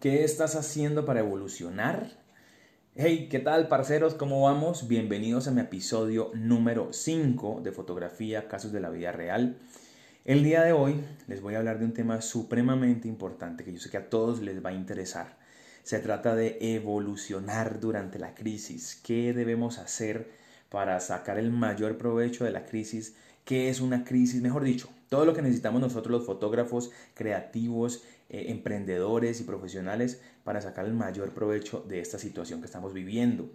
¿Qué estás haciendo para evolucionar? Hey, ¿qué tal, parceros? ¿Cómo vamos? Bienvenidos a mi episodio número 5 de fotografía, casos de la vida real. El día de hoy les voy a hablar de un tema supremamente importante que yo sé que a todos les va a interesar. Se trata de evolucionar durante la crisis. ¿Qué debemos hacer para sacar el mayor provecho de la crisis? ¿Qué es una crisis? Mejor dicho, todo lo que necesitamos nosotros los fotógrafos creativos, eh, emprendedores y profesionales para sacar el mayor provecho de esta situación que estamos viviendo.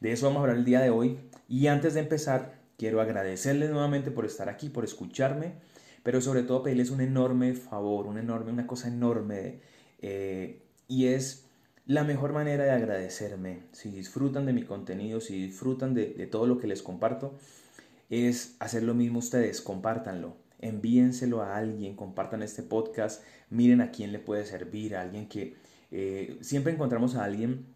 De eso vamos a hablar el día de hoy y antes de empezar quiero agradecerles nuevamente por estar aquí, por escucharme, pero sobre todo pedirles un enorme favor, una enorme, una cosa enorme eh, y es la mejor manera de agradecerme. Si disfrutan de mi contenido, si disfrutan de, de todo lo que les comparto, es hacer lo mismo ustedes, compártanlo envíenselo a alguien, compartan este podcast, miren a quién le puede servir, a alguien que eh, siempre encontramos a alguien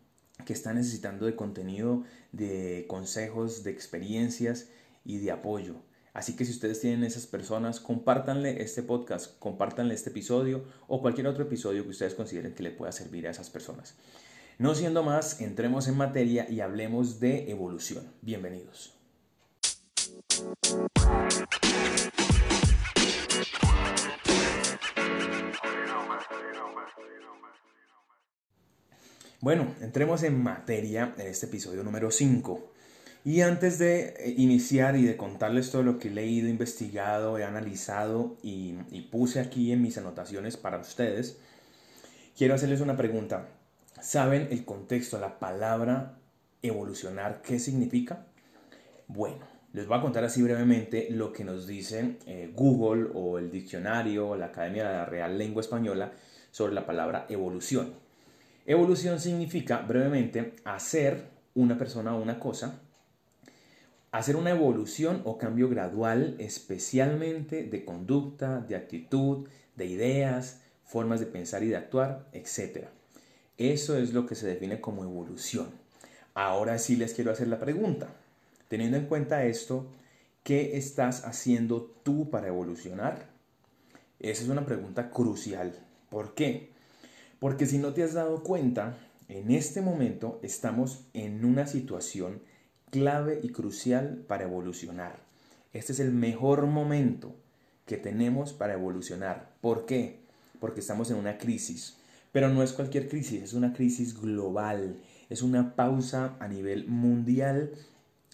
que está necesitando de contenido, de consejos, de experiencias y de apoyo. Así que si ustedes tienen esas personas, compártanle este podcast, compártanle este episodio o cualquier otro episodio que ustedes consideren que le pueda servir a esas personas. No siendo más, entremos en materia y hablemos de evolución. Bienvenidos. Bueno, entremos en materia en este episodio número 5. Y antes de eh, iniciar y de contarles todo lo que he leído, investigado, he analizado y, puse aquí en mis anotaciones para ustedes, quiero hacerles una pregunta. ¿Saben el contexto, la palabra evolucionar, qué significa? Bueno, les voy a contar así brevemente lo que nos dice eh, Google o el diccionario o la Academia de la Real Lengua Española sobre la palabra evolución. Evolución significa, brevemente, hacer una persona o una cosa, hacer una evolución o cambio gradual, especialmente de conducta, de actitud, de ideas, formas de pensar y de actuar, etc. Eso es lo que se define como evolución. Ahora sí les quiero hacer la pregunta. Teniendo en cuenta esto, ¿qué estás haciendo tú para evolucionar? Esa es una pregunta crucial. ¿Por qué? Porque si no te has dado cuenta, en este momento estamos en una situación clave y crucial para evolucionar. Este es el mejor momento que tenemos para evolucionar. ¿Por qué? Porque estamos en una crisis. Pero no es cualquier crisis, es una crisis global. Es una pausa a nivel mundial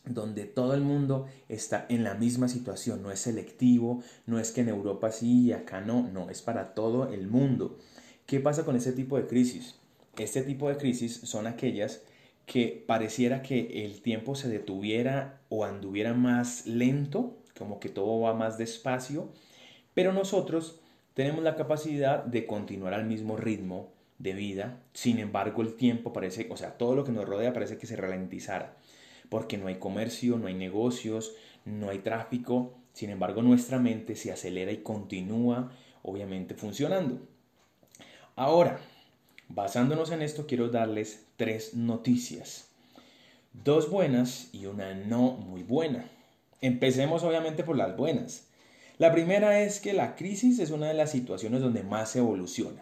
donde todo el mundo está en la misma situación. No es selectivo, no es que en Europa sí y acá no, no, es para todo el mundo. ¿Qué pasa con este tipo de crisis? Este tipo de crisis son aquellas que pareciera que el tiempo se detuviera o anduviera más lento, como que todo va más despacio, pero nosotros tenemos la capacidad de continuar al mismo ritmo de vida, sin embargo el tiempo parece, o sea, todo lo que nos rodea parece que se ralentizara, porque no hay comercio, no hay negocios, no hay tráfico, sin embargo nuestra mente se acelera y continúa obviamente funcionando. Ahora, basándonos en esto, quiero darles tres noticias. Dos buenas y una no muy buena. Empecemos obviamente por las buenas. La primera es que la crisis es una de las situaciones donde más se evoluciona.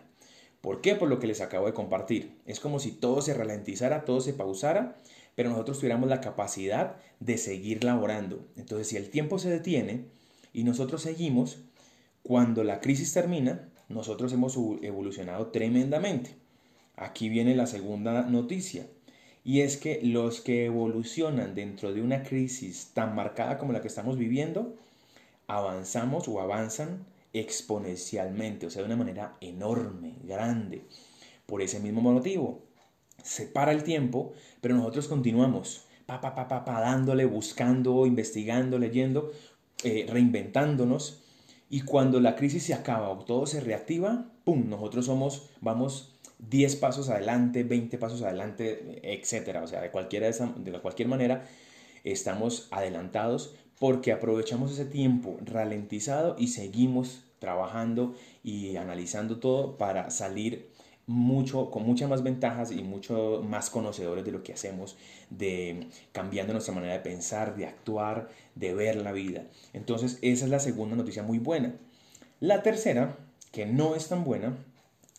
¿Por qué? Por lo que les acabo de compartir. Es como si todo se ralentizara, todo se pausara, pero nosotros tuviéramos la capacidad de seguir laborando. Entonces, si el tiempo se detiene y nosotros seguimos, cuando la crisis termina, nosotros hemos evolucionado tremendamente. Aquí viene la segunda noticia, y es que los que evolucionan dentro de una crisis tan marcada como la que estamos viviendo, avanzamos o avanzan exponencialmente, o sea, de una manera enorme, grande. Por ese mismo motivo, se para el tiempo, pero nosotros continuamos, pa, pa, pa, pa, dándole, buscando, investigando, leyendo, eh, reinventándonos y cuando la crisis se acaba o todo se reactiva, ¡pum! Nosotros somos, vamos 10 pasos adelante, 20 pasos adelante, etcétera. O sea, de, cualquiera de, de cualquier manera, estamos adelantados porque aprovechamos ese tiempo ralentizado y seguimos trabajando y analizando todo para salir mucho, con muchas más ventajas y mucho más conocedores de lo que hacemos, de cambiando nuestra manera de pensar, de actuar, de ver la vida. Entonces, esa es la segunda noticia muy buena. La tercera, que no es tan buena,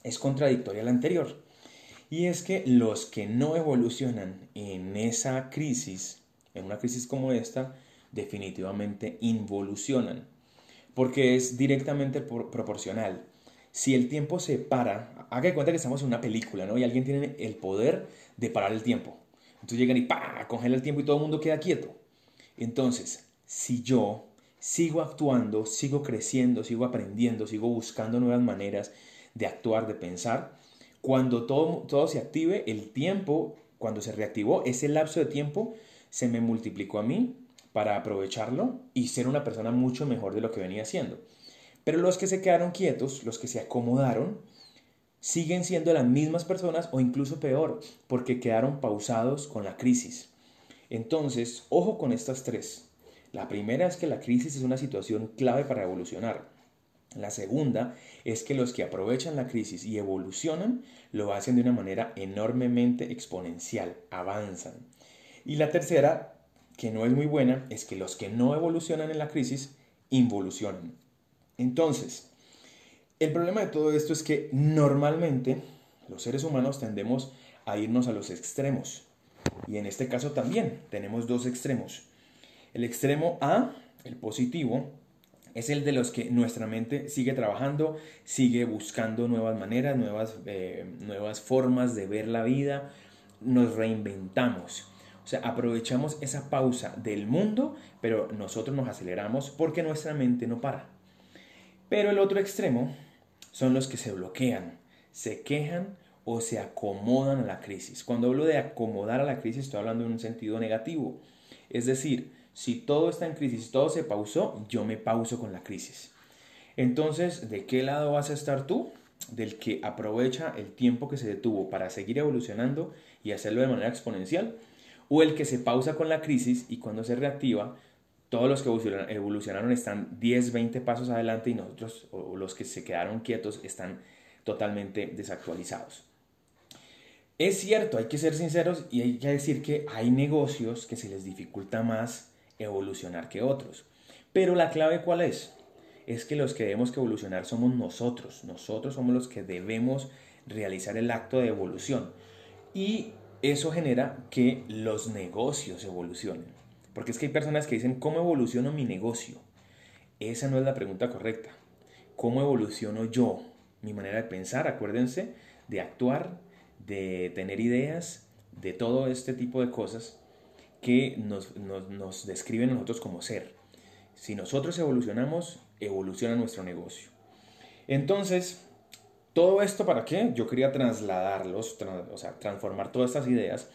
es contradictoria a la anterior. Y es que los que no evolucionan en esa crisis, en una crisis como esta, definitivamente involucionan, porque es directamente proporcional. Si el tiempo se para, haga de cuenta que estamos en una película, ¿no? Y alguien tiene el poder de parar el tiempo. Entonces llegan y ¡pa! congela el tiempo y todo el mundo queda quieto. Entonces, si yo sigo actuando, sigo creciendo, sigo aprendiendo, sigo buscando nuevas maneras de actuar, de pensar, cuando todo, todo se active, el tiempo, cuando se reactivó, ese lapso de tiempo se me multiplicó a mí para aprovecharlo y ser una persona mucho mejor de lo que venía siendo. Pero los que se quedaron quietos, los que se acomodaron, siguen siendo las mismas personas o incluso peor, porque quedaron pausados con la crisis. Entonces, ojo con estas tres. La primera es que la crisis es una situación clave para evolucionar. La segunda es que los que aprovechan la crisis y evolucionan lo hacen de una manera enormemente exponencial, avanzan. Y la tercera, que no es muy buena, es que los que no evolucionan en la crisis involucionan. Entonces, el problema de todo esto es que normalmente los seres humanos tendemos a irnos a los extremos. Y en este caso también tenemos dos extremos. El extremo A, el positivo, es el de los que nuestra mente sigue trabajando, sigue buscando nuevas maneras, nuevas, eh, formas de ver la vida, nos reinventamos. O sea, aprovechamos esa pausa del mundo, pero nosotros nos aceleramos porque nuestra mente no para. Pero el otro extremo son los que se bloquean, se quejan o se acomodan a la crisis. Cuando hablo de acomodar a la crisis estoy hablando en un sentido negativo. Es decir, si todo está en crisis, todo se pausó, yo me pauso con la crisis. Entonces, ¿de qué lado vas a estar tú? Del que aprovecha el tiempo que se detuvo para seguir evolucionando y hacerlo de manera exponencial, o el que se pausa con la crisis y cuando se reactiva, todos los que evolucionaron están 10, 20 pasos adelante y nosotros, o los que se quedaron quietos, están totalmente desactualizados. Es cierto, hay que ser sinceros y hay que decir que hay negocios que se les dificulta más evolucionar que otros. Pero la clave cuál es? Es que los que debemos que evolucionar somos nosotros. Nosotros somos los que debemos realizar el acto de evolución. Y eso genera que los negocios evolucionen. Porque es que hay personas que dicen, ¿cómo evoluciono mi negocio? Esa no es la pregunta correcta. ¿Cómo evoluciono yo? Mi manera de pensar, acuérdense, de actuar, de tener ideas, de todo este tipo de cosas que nos, nos describen a nosotros como ser. Si nosotros evolucionamos, evoluciona nuestro negocio. Entonces, ¿todo esto para qué? Yo quería trasladarlos, o sea, transformar todas estas ideas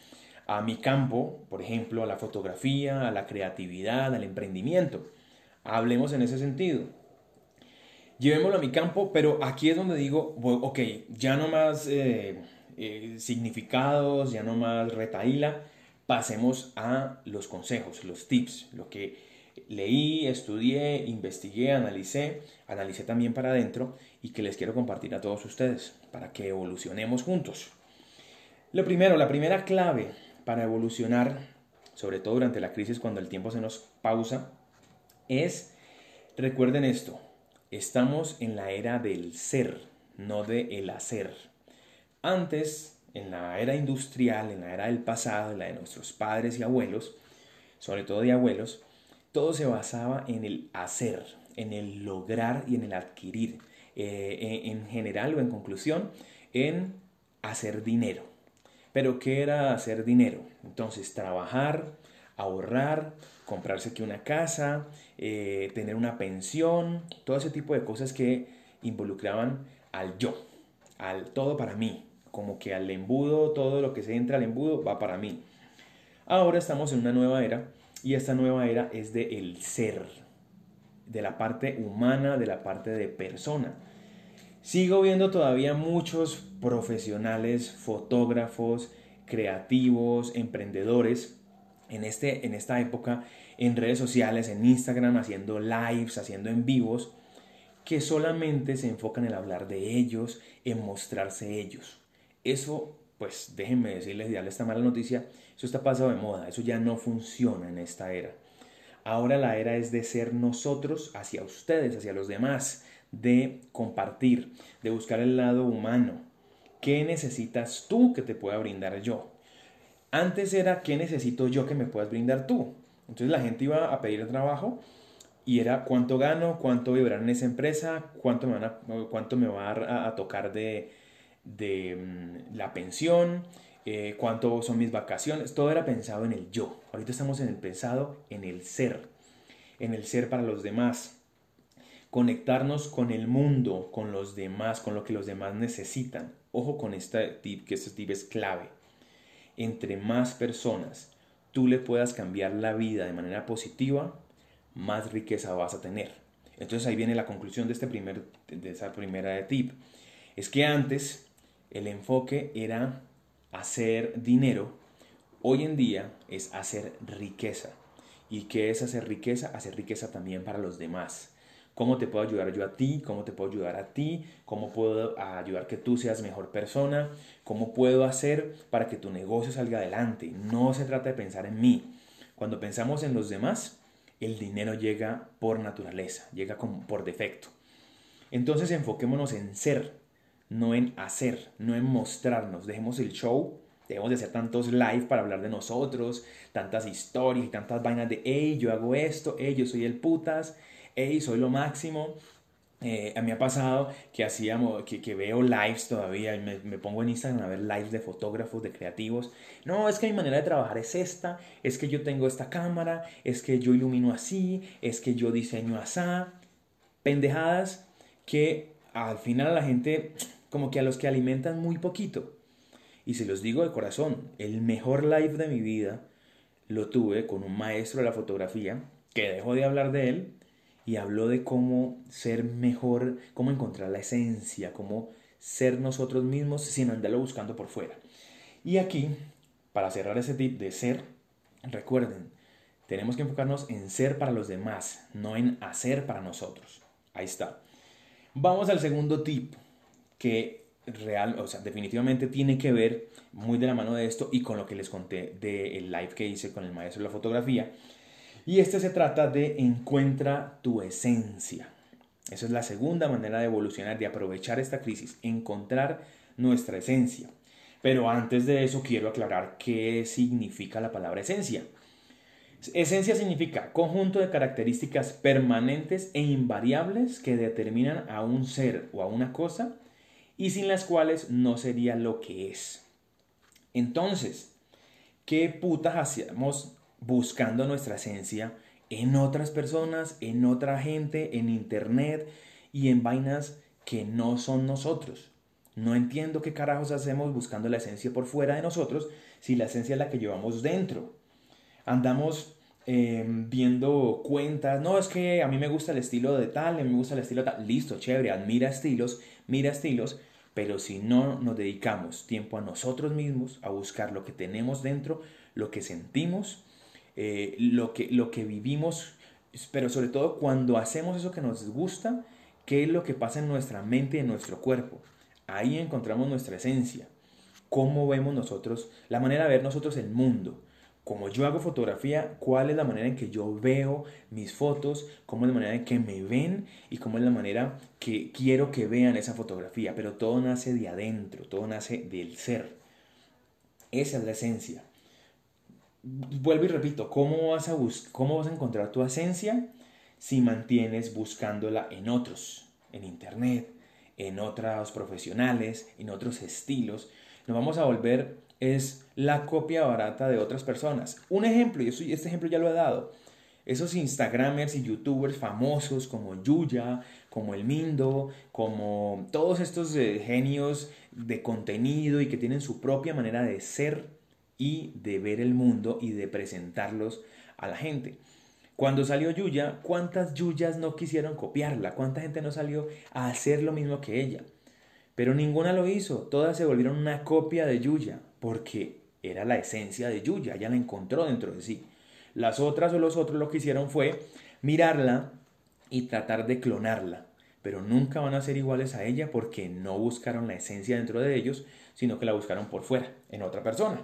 a mi campo, por ejemplo, a la fotografía, a la creatividad, al emprendimiento. Hablemos en ese sentido. Llevémoslo a mi campo, pero aquí es donde digo, ok, ya no más eh, eh, significados, ya no más retaíla, pasemos a los consejos, los tips, lo que leí, estudié, investigué, analicé, analicé también para adentro y que les quiero compartir a todos ustedes para que evolucionemos juntos. Lo primero, la primera clave para evolucionar, sobre todo durante la crisis cuando el tiempo se nos pausa, es, recuerden esto, estamos en la era del ser, no de el hacer. Antes, en la era industrial, en la era del pasado, en la de nuestros padres y abuelos, sobre todo de abuelos, todo se basaba en el hacer, en el lograr y en el adquirir. Eh, en general o en conclusión, en hacer dinero. Pero ¿qué era hacer dinero? Entonces, trabajar, ahorrar, comprarse aquí una casa, eh, tener una pensión, todo ese tipo de cosas que involucraban al yo, al todo para mí, como que al embudo, todo lo que se entra al embudo va para mí. Ahora estamos en una nueva era y esta nueva era es de el ser, de la parte humana, de la parte de persona. Sigo viendo todavía muchos profesionales, fotógrafos, creativos, emprendedores en, este, en esta época en redes sociales, en Instagram, haciendo lives, haciendo en vivos, que solamente se enfocan en hablar de ellos, en mostrarse ellos. Eso, pues déjenme decirles y esta mala noticia, eso está pasado de moda, eso ya no funciona en esta era. Ahora la era es de ser nosotros hacia ustedes, hacia los demás, de compartir, de buscar el lado humano. ¿qué necesitas tú que te pueda brindar yo? Antes era, ¿qué necesito yo que me puedas brindar tú? Entonces la gente iba a pedir trabajo y era cuánto gano, cuánto voy en esa empresa, cuánto me, cuánto me va a, tocar de, de mm, la pensión, eh, cuánto son mis vacaciones, todo era pensado en el yo. Ahorita estamos en el pensado en el ser, en el ser para los demás. Conectarnos con el mundo, con los demás, con lo que los demás necesitan. Ojo con este tip, que este tip es clave. Entre más personas tú le puedas cambiar la vida de manera positiva, más riqueza vas a tener. Entonces ahí viene la conclusión de, este primer, de esa primera tip. Es que antes el enfoque era hacer dinero, hoy en día es hacer riqueza. ¿Y qué es hacer riqueza? Hacer riqueza también para los demás. ¿Cómo te puedo ayudar yo a ti? ¿Cómo te puedo ayudar a ti? ¿Cómo puedo ayudar que tú seas mejor persona? ¿Cómo puedo hacer para que tu negocio salga adelante? No se trata de pensar en mí. Cuando pensamos en los demás, el dinero llega por naturaleza, llega como por defecto. Entonces enfoquémonos en ser, no en hacer, no en mostrarnos. Dejemos el show, dejemos de hacer tantos live para hablar de nosotros, tantas historias y tantas vainas de, hey, yo hago esto, hey, yo soy el putas, hey, soy lo máximo. Eh, a mí ha pasado que hacíamos, que, que veo lives todavía, me, me, pongo en Instagram a ver lives de fotógrafos, de creativos. No, es que mi manera de trabajar es esta, es que yo tengo esta cámara, es que yo ilumino así, es que yo diseño así. Pendejadas que al final a la gente como que a los que alimentan muy poquito. Y se los digo de corazón, el mejor live de mi vida lo tuve con un maestro de la fotografía, que dejó de hablar de él y habló de cómo ser mejor, cómo encontrar la esencia, cómo ser nosotros mismos sin andarlo buscando por fuera. Y aquí, para cerrar ese tip de ser, recuerden, tenemos que enfocarnos en ser para los demás, no en hacer para nosotros. Ahí está. Vamos al segundo tip, que real, o sea, definitivamente tiene que ver muy de la mano de esto y con lo que les conté del live que hice con el maestro de la fotografía. Y este se trata de encuentra tu esencia. Esa es la segunda manera de evolucionar, de aprovechar esta crisis, encontrar nuestra esencia. Pero antes de eso quiero aclarar qué significa la palabra esencia. Esencia significa conjunto de características permanentes e invariables que determinan a un ser o a una cosa y sin las cuales no sería lo que es. Entonces, ¿qué putas hacíamos buscando nuestra esencia en otras personas, en otra gente, en internet y en vainas que no son nosotros? No entiendo qué carajos hacemos buscando la esencia por fuera de nosotros si la esencia es la que llevamos dentro. Andamos em, viendo cuentas, no, es que a mí me gusta el estilo de tal, a mí me gusta el estilo de tal, listo, chévere, admira estilos, mira estilos, pero si no nos dedicamos tiempo a nosotros mismos, a buscar lo que tenemos dentro, lo que sentimos, eh, lo, que, lo que vivimos, pero sobre todo cuando hacemos eso que nos gusta, qué es lo que pasa en nuestra mente y en nuestro cuerpo. Ahí encontramos nuestra esencia, cómo vemos nosotros, la manera de ver nosotros el mundo como yo hago fotografía, cuál es la manera en que yo veo mis fotos, cómo es la manera en que me ven y cómo es la manera que quiero que vean esa fotografía. Pero todo nace de adentro, todo nace del ser. Esa es la esencia. Vuelvo y repito, ¿cómo vas a, cómo vas a encontrar tu esencia si mantienes buscándola en otros, en internet, en otros profesionales, en otros estilos? Nos vamos a volver es la copia barata de otras personas. Un ejemplo, y este ejemplo ya lo he dado, esos Instagramers y YouTubers famosos como Yuya, como El Mindo, como todos estos eh, genios de contenido y que tienen su propia manera de ser y de ver el mundo y de presentarlos a la gente. Cuando salió Yuya, ¿cuántas Yuyas no quisieron copiarla? ¿Cuánta gente no salió a hacer lo mismo que ella? Pero ninguna lo hizo, todas se volvieron una copia de Yuya porque era la esencia de Yuya, ella la encontró dentro de sí. Las otras o los otros lo que hicieron fue mirarla y tratar de clonarla, pero nunca van a ser iguales a ella porque no buscaron la esencia dentro de ellos, sino que la buscaron por fuera, en otra persona.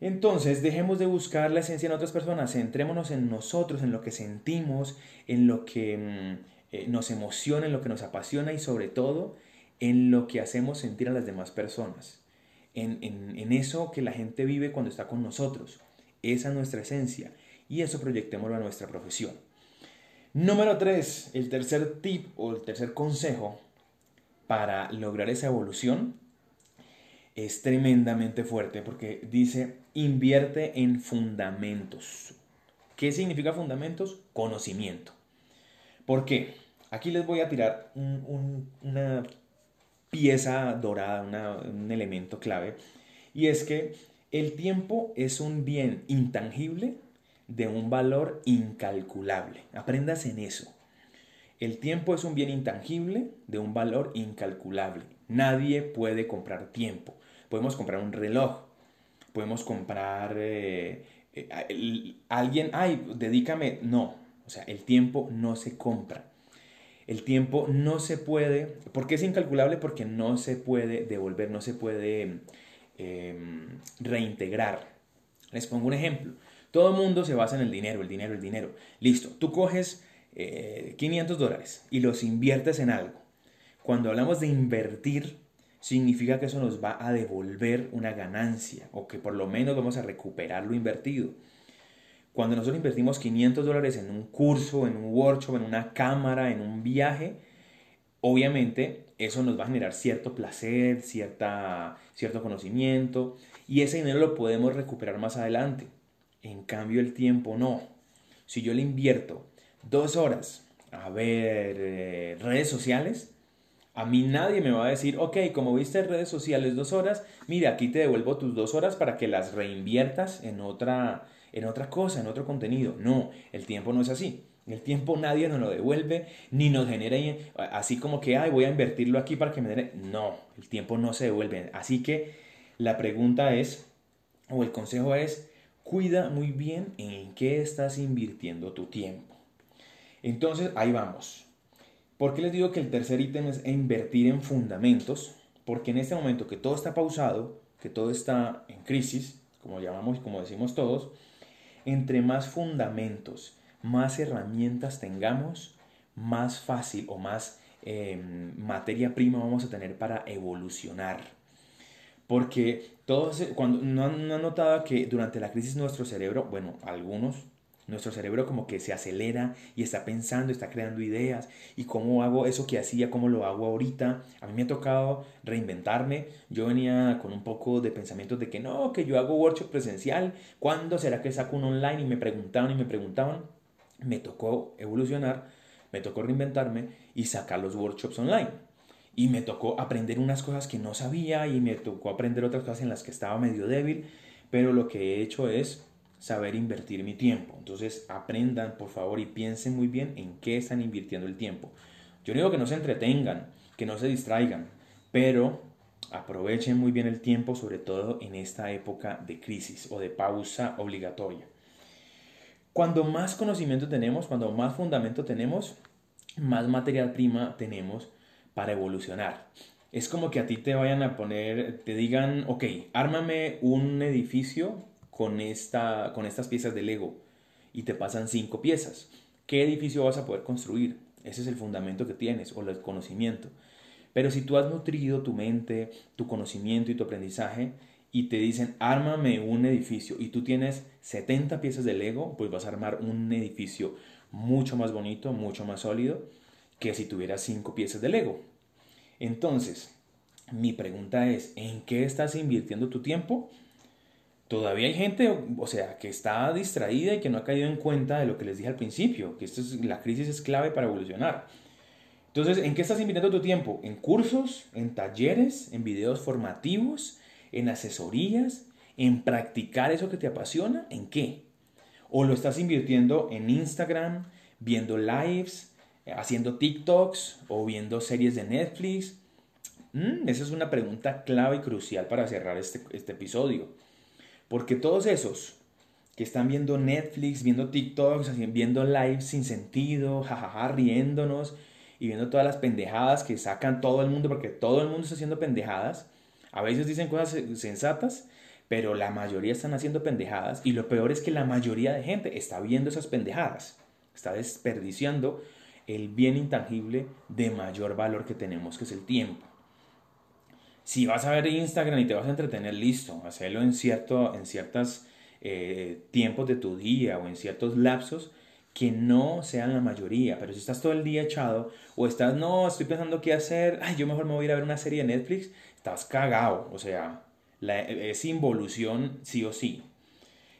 Entonces, dejemos de buscar la esencia en otras personas, centrémonos en nosotros, en lo que sentimos, en lo que mm, eh, nos emociona, en lo que nos apasiona y sobre todo en lo que hacemos sentir a las demás personas, en, en eso que la gente vive cuando está con nosotros. Esa es nuestra esencia y eso proyectémoslo a nuestra profesión. Número 3, el tercer tip o el tercer consejo para lograr esa evolución es tremendamente fuerte porque dice invierte en fundamentos. ¿Qué significa fundamentos? Conocimiento. ¿Por qué? Aquí les voy a tirar una pieza dorada, un elemento clave, y es que el tiempo es un bien intangible de un valor incalculable. Aprendas en eso. El tiempo es un bien intangible de un valor incalculable. Nadie puede comprar tiempo. Podemos comprar un reloj, podemos comprar eh, eh, alguien, ay, dedícame, no, o sea, el tiempo no se compra. El tiempo no se puede, ¿por qué es incalculable? Porque no se puede devolver, no se puede em, reintegrar. Les pongo un ejemplo. Todo el mundo se basa en el dinero, el dinero, el dinero. Listo, tú coges 500 eh, dólares y los inviertes en algo. Cuando hablamos de invertir, significa que eso nos va a devolver una ganancia o que por lo menos vamos a recuperar lo invertido. Cuando nosotros invertimos 500 dólares en un curso, en un workshop, en una cámara, en un viaje, obviamente eso nos va a generar cierto placer, cierta, cierto conocimiento y ese dinero lo podemos recuperar más adelante. En cambio el tiempo no. Si yo le invierto dos horas a ver eh, redes sociales, a mí nadie me va a decir, ok, como viste redes sociales dos horas, mira, aquí te devuelvo tus dos horas para que las reinviertas en otra, en otra cosa, en otro contenido. No, el tiempo no es así. El tiempo nadie nos lo devuelve, ni nos genera así como que, ay, voy a invertirlo aquí para que me den. No, el tiempo no se devuelve. Así que la pregunta es, o el consejo es, cuida muy bien en qué estás invirtiendo tu tiempo. Entonces, ahí vamos. ¿Por qué les digo que el tercer ítem es invertir en fundamentos? Porque en este momento que todo está pausado, que todo está en crisis, como llamamos y como decimos todos, entre más fundamentos, más herramientas tengamos, más fácil o más em, materia prima vamos a tener para evolucionar. Porque todos, cuando no han notado que durante la crisis nuestro cerebro, bueno, algunos nuestro cerebro como que se acelera y está pensando, está creando ideas y cómo hago eso que hacía, cómo lo hago ahorita. A mí me ha tocado reinventarme. Yo venía con un poco de pensamientos de que no, que yo hago workshop presencial. ¿Cuándo será que saco un online? Y me preguntaban y me preguntaban. Me tocó evolucionar, me tocó reinventarme y sacar los workshops online. Y me tocó aprender unas cosas que no sabía y me tocó aprender otras cosas en las que estaba medio débil. Pero lo que he hecho es saber invertir mi tiempo. Entonces aprendan por favor y piensen muy bien en qué están invirtiendo el tiempo. Yo digo que no se entretengan, que no se distraigan, pero aprovechen muy bien el tiempo, sobre todo en esta época de crisis o de pausa obligatoria. Cuando más conocimiento tenemos, cuando más fundamento tenemos, más material prima tenemos para evolucionar. Es como que a ti te vayan a poner, te digan, ok, ármame un edificio con, esta, con estas piezas de Lego y te pasan cinco piezas. ¿Qué edificio vas a poder construir? Ese es el fundamento que tienes o el conocimiento. Pero si tú has nutrido tu mente, tu conocimiento y tu aprendizaje y te dicen, ármame un edificio y tú tienes 70 piezas de Lego, pues vas a armar un edificio mucho más bonito, mucho más sólido que si tuvieras cinco piezas de Lego. Entonces, mi pregunta es, ¿en qué estás invirtiendo tu tiempo? Todavía hay gente, o sea, que está distraída y que no ha caído en cuenta de lo que les dije al principio, que esto es, la crisis es clave para evolucionar. Entonces, ¿en qué estás invirtiendo tu tiempo? ¿En cursos? ¿En talleres? ¿En videos formativos? ¿En asesorías? ¿En practicar eso que te apasiona? ¿En qué? ¿O lo estás invirtiendo en Instagram, viendo lives, haciendo TikToks o viendo series de Netflix? Mm, esa es una pregunta clave y crucial para cerrar este, este episodio. Porque todos esos que están viendo Netflix, viendo TikToks, viendo lives sin sentido, jajaja, riéndonos y viendo todas las pendejadas que sacan todo el mundo, porque todo el mundo está haciendo pendejadas. A veces dicen cosas sensatas, pero la mayoría están haciendo pendejadas. Y lo peor es que la mayoría de gente está viendo esas pendejadas. Está desperdiciando el bien intangible de mayor valor que tenemos, que es el tiempo. Si vas a ver Instagram y te vas a entretener, listo, hacerlo en, cierto, en ciertos eh, tiempos de tu día o en ciertos lapsos que no sean la mayoría. Pero si estás todo el día echado o estás, no, estoy pensando qué hacer, ay, yo mejor me voy a ir a ver una serie de Netflix, estás cagado. O sea, la, es involución sí o sí.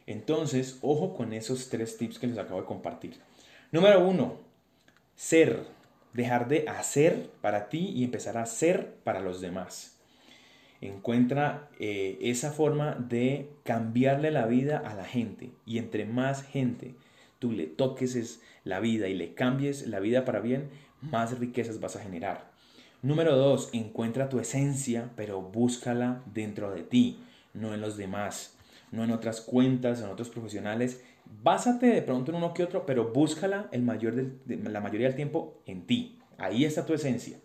Entonces, ojo con esos tres tips que les acabo de compartir. Número uno, ser. Dejar de hacer para ti y empezar a ser para los demás. Encuentra eh, esa forma de cambiarle la vida a la gente. Y entre más gente tú le toques la vida y le cambies la vida para bien, más riquezas vas a generar. Número dos, encuentra tu esencia, pero búscala dentro de ti, no en los demás, no en otras cuentas, en otros profesionales Básate de pronto en uno que otro, pero búscala el mayor la mayoría del tiempo en ti. Ahí está tu esencia.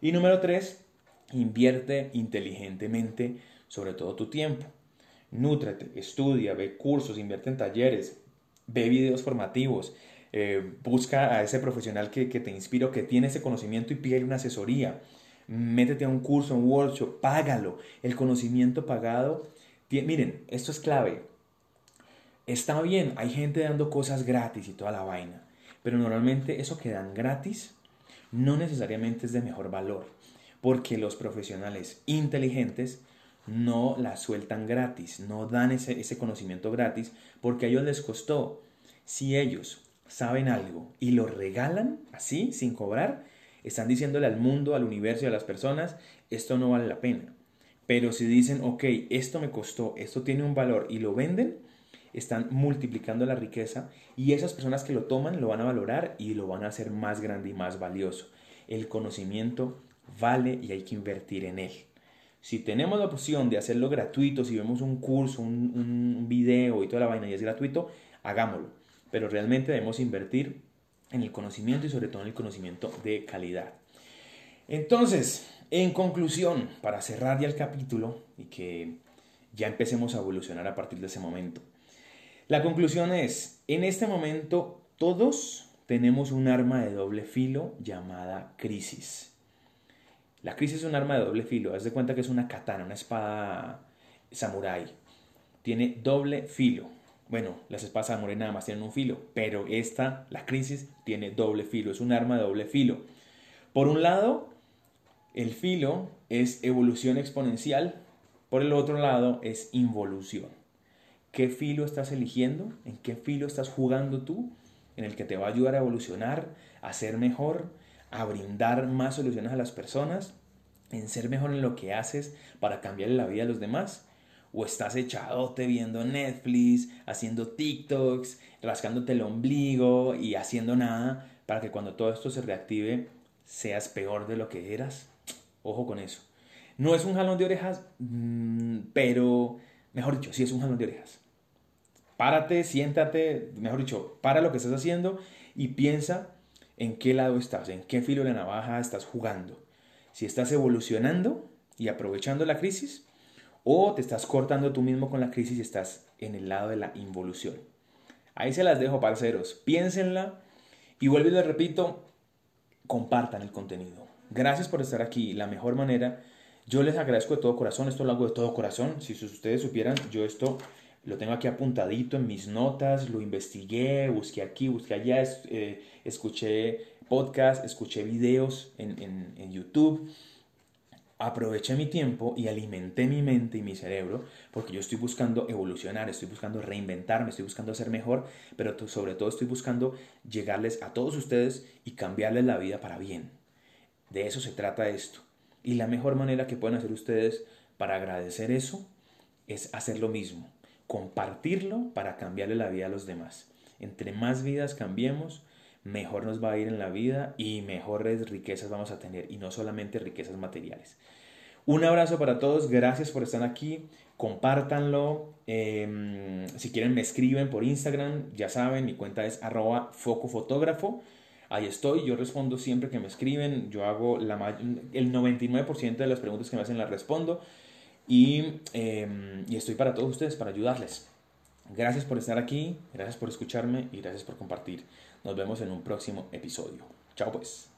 Y número tres, invierte inteligentemente sobre todo tu tiempo. Nútrate, estudia, ve cursos, invierte en talleres, ve videos formativos, eh, busca a ese profesional que, que te inspira, que tiene ese conocimiento y pide una asesoría. Métete a un curso, un workshop, págalo. El conocimiento pagado. Miren, esto es clave. Está bien, hay gente dando cosas gratis y toda la vaina, pero normalmente eso que dan gratis no necesariamente es de mejor valor, porque los profesionales inteligentes no la sueltan gratis, no dan ese, ese conocimiento gratis, porque a ellos les costó. Si ellos saben algo y lo regalan así, sin cobrar, están diciéndole al mundo, al universo y a las personas, esto no vale la pena. Pero si dicen, ok, esto me costó, esto tiene un valor y lo venden, están multiplicando la riqueza y esas personas que lo toman lo van a valorar y lo van a hacer más grande y más valioso. El conocimiento vale y hay que invertir en él. Si tenemos la opción de hacerlo gratuito, si vemos un curso, un, video y toda la vaina y es gratuito, hagámoslo. Pero realmente debemos invertir en el conocimiento y sobre todo en el conocimiento de calidad. Entonces, en conclusión, para cerrar ya el capítulo y que ya empecemos a evolucionar a partir de ese momento. La conclusión es, en este momento todos tenemos un arma de doble filo llamada crisis. La crisis es un arma de doble filo, haz de cuenta que es una katana, una espada samurai. Tiene doble filo. Bueno, las espadas samurai nada más tienen un filo, pero esta, la crisis, tiene doble filo, es un arma de doble filo. Por un lado, el filo es evolución exponencial, por el otro lado es involución qué filo estás eligiendo, en qué filo estás jugando tú, en el que te va a ayudar a evolucionar, a ser mejor, a brindar más soluciones a las personas, en ser mejor en lo que haces para cambiarle la vida a los demás. O estás echadote viendo Netflix, haciendo TikToks, rascándote el ombligo y haciendo nada para que cuando todo esto se reactive seas peor de lo que eras. Ojo con eso. No es un jalón de orejas, mm, pero Mejor dicho, si es un jalón de orejas. Párate, siéntate, mejor dicho, para lo que estás haciendo y piensa en qué lado estás, en qué filo de la navaja estás jugando. Si estás evolucionando y aprovechando la crisis o te estás cortando tú mismo con la crisis y estás en el lado de la involución. Ahí se las dejo, parceros. Piénsenla y vuelvo y les repito, compartan el contenido. Gracias por estar aquí. La mejor manera yo les agradezco de todo corazón, esto lo hago de todo corazón. Si ustedes supieran, yo esto lo tengo aquí apuntadito en mis notas, lo investigué, busqué aquí, busqué allá, eh, escuché podcast, escuché videos en, en, en YouTube aproveché mi tiempo y alimenté mi mente y mi cerebro porque yo estoy buscando evolucionar, estoy buscando reinventarme, estoy buscando ser mejor, pero sobre todo estoy buscando llegarles a todos ustedes y cambiarles la vida para bien. De eso se trata esto. Y la mejor manera que pueden hacer ustedes para agradecer eso es hacer lo mismo, compartirlo para cambiarle la vida a los demás. Entre más vidas cambiemos, mejor nos va a ir en la vida y mejores riquezas vamos a tener y no solamente riquezas materiales. Un abrazo para todos, gracias por estar aquí, compártanlo, em, si quieren me escriben por Instagram, ya saben, mi cuenta es arroba focofotógrafo ahí estoy, yo respondo siempre que me escriben, yo hago la, el 99% de las preguntas que me hacen las respondo y, em, y estoy para todos ustedes, para ayudarles. Gracias por estar aquí, gracias por escucharme y gracias por compartir. Nos vemos en un próximo episodio. Chao pues.